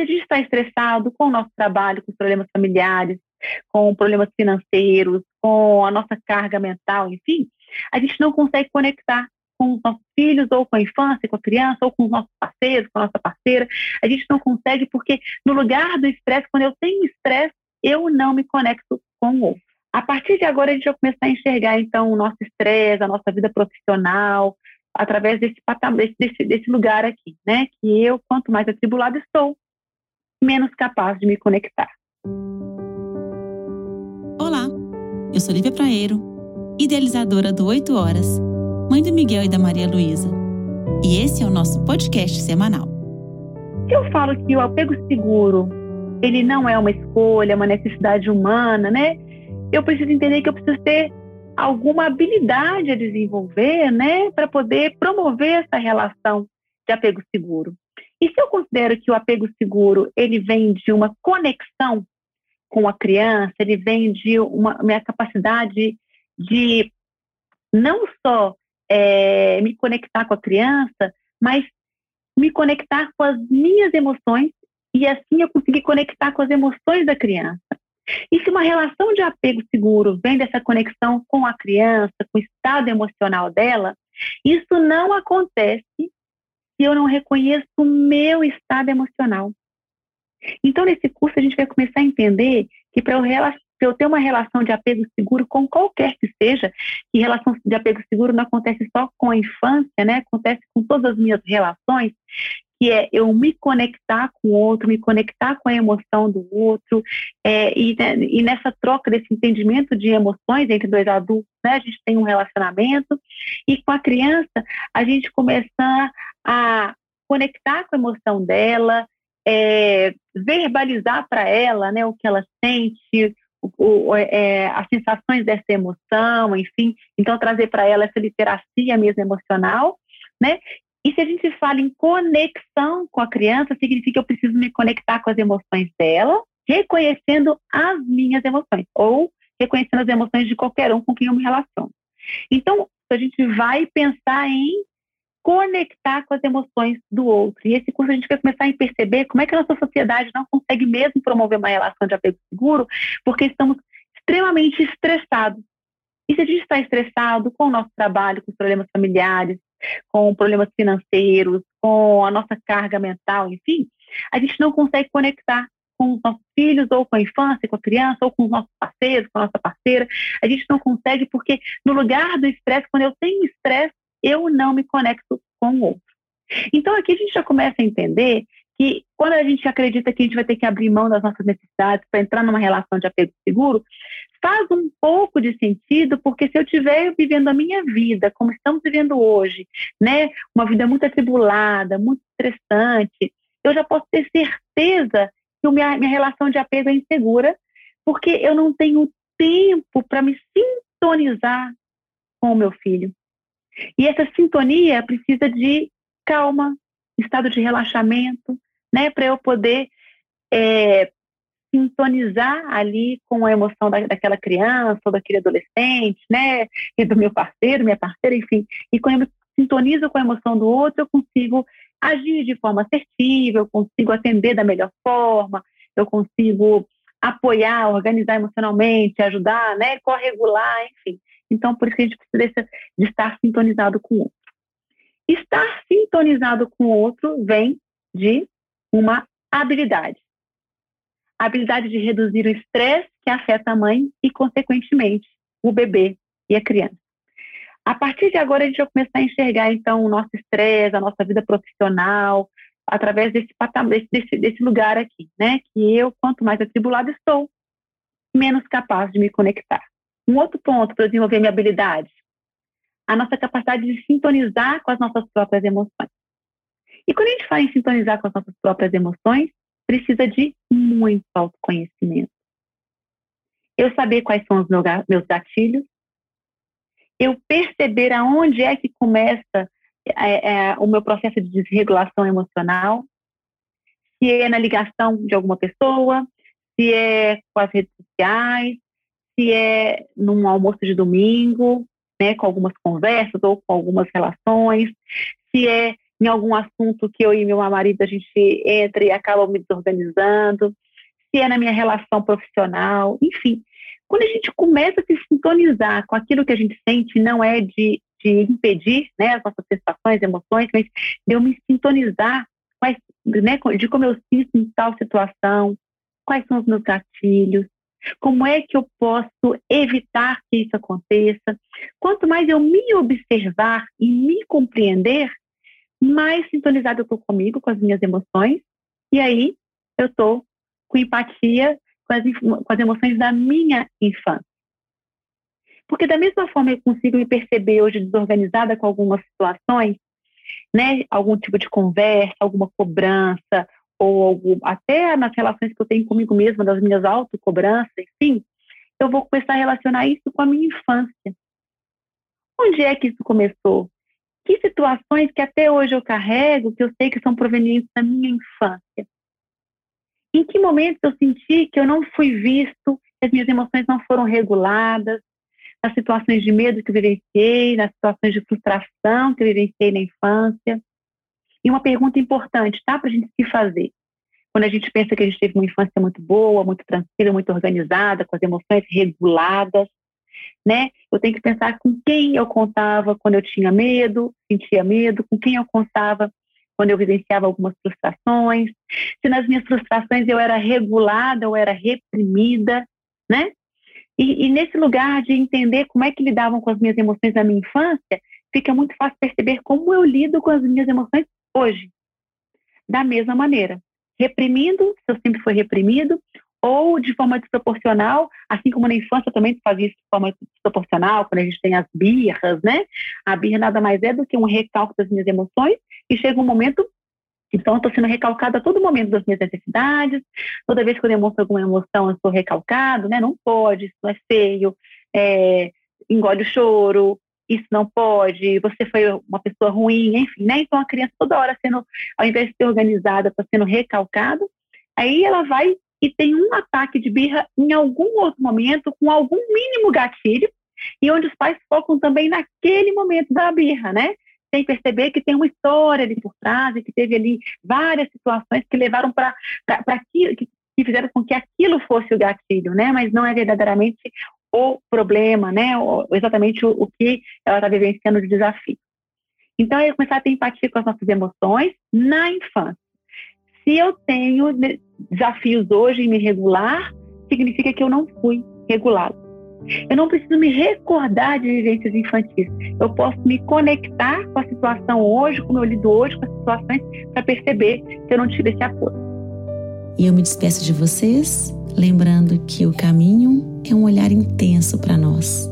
se a gente está estressado com o nosso trabalho, com os problemas familiares, com problemas financeiros, com a nossa carga mental, enfim, a gente não consegue conectar com os nossos filhos, ou com a infância, com a criança, ou com os nossos parceiros, com a nossa parceira. A gente não consegue porque no lugar do estresse, quando eu tenho estresse, eu não me conecto com o outro. A partir de agora, a gente vai começar a enxergar, então, o nosso estresse, a nossa vida profissional, através desse, desse, desse lugar aqui, né? Que eu, quanto mais atribulado estou, menos capaz de me conectar. Olá, eu sou Lívia Praeiro, idealizadora do 8 Horas, mãe do Miguel e da Maria Luísa. E esse é o nosso podcast semanal. Eu falo que o apego seguro, ele não é uma escolha, é uma necessidade humana, né? Eu preciso entender que eu preciso ter alguma habilidade a desenvolver, né, para poder promover essa relação de apego seguro. E se eu considero que o apego seguro ele vem de uma conexão com a criança, ele vem de uma minha capacidade de não só é, me conectar com a criança, mas me conectar com as minhas emoções e assim eu conseguir conectar com as emoções da criança. E se uma relação de apego seguro vem dessa conexão com a criança, com o estado emocional dela, isso não acontece se eu não reconheço o meu estado emocional. Então, nesse curso, a gente vai começar a entender que para eu, eu, ter uma relação de apego seguro com qualquer que seja, que relação de apego seguro não acontece só com a infância, né? Acontece com todas as minhas relações, que é eu me conectar com o outro, me conectar com a emoção do outro, é, e, né, e, nessa troca desse entendimento de emoções entre dois adultos, né, a gente tem um relacionamento, e com a criança, a gente começar a conectar com a emoção dela, é, verbalizar para ela né, o que ela sente, o, o, é, as sensações dessa emoção, enfim, então trazer para ela essa literacia mesmo emocional, né? E se a gente fala em conexão com a criança, significa que eu preciso me conectar com as emoções dela, reconhecendo as minhas emoções, ou reconhecendo as emoções de qualquer um com quem eu me relaciono. Então, a gente vai pensar em conectar com as emoções do outro. E esse curso a gente vai começar a perceber como é que a nossa sociedade não consegue mesmo promover uma relação de apego seguro, porque estamos extremamente estressados. E se a gente está estressado com o nosso trabalho, com os problemas familiares, com problemas financeiros, com a nossa carga mental, enfim, a gente não consegue conectar com os nossos filhos, ou com a infância, com a criança, ou com os nossos parceiros, com a nossa parceira. A gente não consegue porque, no lugar do estresse, quando eu tenho estresse, eu não me conecto com o outro. Então, aqui a gente já começa a entender que quando a gente acredita que a gente vai ter que abrir mão das nossas necessidades para entrar numa relação de apego seguro, faz um pouco de sentido, porque se eu estiver vivendo a minha vida como estamos vivendo hoje, né, uma vida muito atribulada, muito estressante, eu já posso ter certeza que minha, minha relação de apego é insegura, porque eu não tenho tempo para me sintonizar com o meu filho. E essa sintonia precisa de calma, estado de relaxamento, né, para eu poder é, sintonizar ali com a emoção da, daquela criança ou daquele adolescente, né? E do meu parceiro, minha parceira, enfim. E quando eu sintonizo com a emoção do outro, eu consigo agir de forma assertiva, eu consigo atender da melhor forma, eu consigo apoiar, organizar emocionalmente, ajudar, né? Corregular, enfim. Então, por isso que a gente precisa de estar sintonizado com o outro. Estar sintonizado com o outro vem de uma habilidade a habilidade de reduzir o estresse que afeta a mãe e, consequentemente, o bebê e a criança. A partir de agora, a gente vai começar a enxergar, então, o nosso estresse, a nossa vida profissional, através desse, desse, desse lugar aqui, né? Que eu, quanto mais atribulado estou, menos capaz de me conectar. Um outro ponto para desenvolver minha habilidade, a nossa capacidade de sintonizar com as nossas próprias emoções. E quando a gente fala em sintonizar com as nossas próprias emoções, precisa de muito autoconhecimento. Eu saber quais são os meus gatilhos, eu perceber aonde é que começa é, é, o meu processo de desregulação emocional, se é na ligação de alguma pessoa, se é com as redes sociais, se é num almoço de domingo, né, com algumas conversas ou com algumas relações, se é em algum assunto que eu e meu marido a gente entra e acaba me desorganizando, se é na minha relação profissional, enfim. Quando a gente começa a se sintonizar com aquilo que a gente sente, não é de, de impedir né, as nossas sensações, emoções, mas de eu me sintonizar quais, né, de como eu sinto em tal situação, quais são os meus gatilhos, como é que eu posso evitar que isso aconteça. Quanto mais eu me observar e me compreender, mais sintonizado eu estou comigo, com as minhas emoções, e aí eu estou com empatia com as, com as emoções da minha infância. Porque da mesma forma eu consigo me perceber hoje desorganizada com algumas situações, né, algum tipo de conversa, alguma cobrança, ou algum, até nas relações que eu tenho comigo mesma, das minhas autocobranças, enfim, eu vou começar a relacionar isso com a minha infância. Onde é que isso começou? Que situações que até hoje eu carrego, que eu sei que são provenientes da minha infância? Em que momento eu senti que eu não fui visto, que as minhas emoções não foram reguladas, nas situações de medo que eu vivenciei, nas situações de frustração que eu vivenciei na infância? E uma pergunta importante, tá? Para a gente se fazer. Quando a gente pensa que a gente teve uma infância muito boa, muito tranquila, muito organizada, com as emoções reguladas, né? Eu tenho que pensar com quem eu contava quando eu tinha medo, sentia medo, com quem eu contava quando eu vivenciava algumas frustrações, se nas minhas frustrações eu era regulada ou era reprimida, né? E, e, nesse lugar de entender como é que lidavam com as minhas emoções na minha infância, fica muito fácil perceber como eu lido com as minhas emoções hoje. Da mesma maneira, reprimindo, se eu sempre fui reprimido, ou de forma desproporcional, assim como na infância também se fazia isso de forma desproporcional, quando a gente tem as birras, né? A birra nada mais é do que um recalque das minhas emoções, e chega um momento, então eu estou sendo recalcada a todo momento das minhas necessidades, toda vez que eu demonstro alguma emoção, eu sou recalcado, né? Não pode, isso é feio, é, engole o choro, isso não pode, você foi uma pessoa ruim, enfim, né? Então a criança toda hora sendo, ao invés de ser organizada, está sendo recalcada, aí ela vai e tem um ataque de birra em algum outro momento, com algum mínimo gatilho, e onde os pais focam também naquele momento da birra, né? Sem perceber que tem uma história ali por trás e que teve ali várias situações que levaram para que, que fizeram com que aquilo fosse o gatilho, né? Mas não é verdadeiramente o problema, né? Exatamente o, o que ela está vivenciando de desafio. Então, é começar a ter empatia com as nossas emoções na infância. Se eu tenho desafios hoje em me regular, significa que eu não fui regulado. Eu não preciso me recordar de vivências infantis. Eu posso me conectar com a situação hoje, como eu lido hoje com as situações, para perceber que eu não tive esse apoio. E eu me despeço de vocês lembrando que o caminho é um olhar intenso para nós.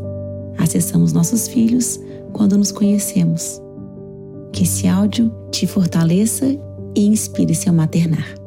Acessamos nossos filhos quando nos conhecemos. Que esse áudio te fortaleça e inspire seu maternar.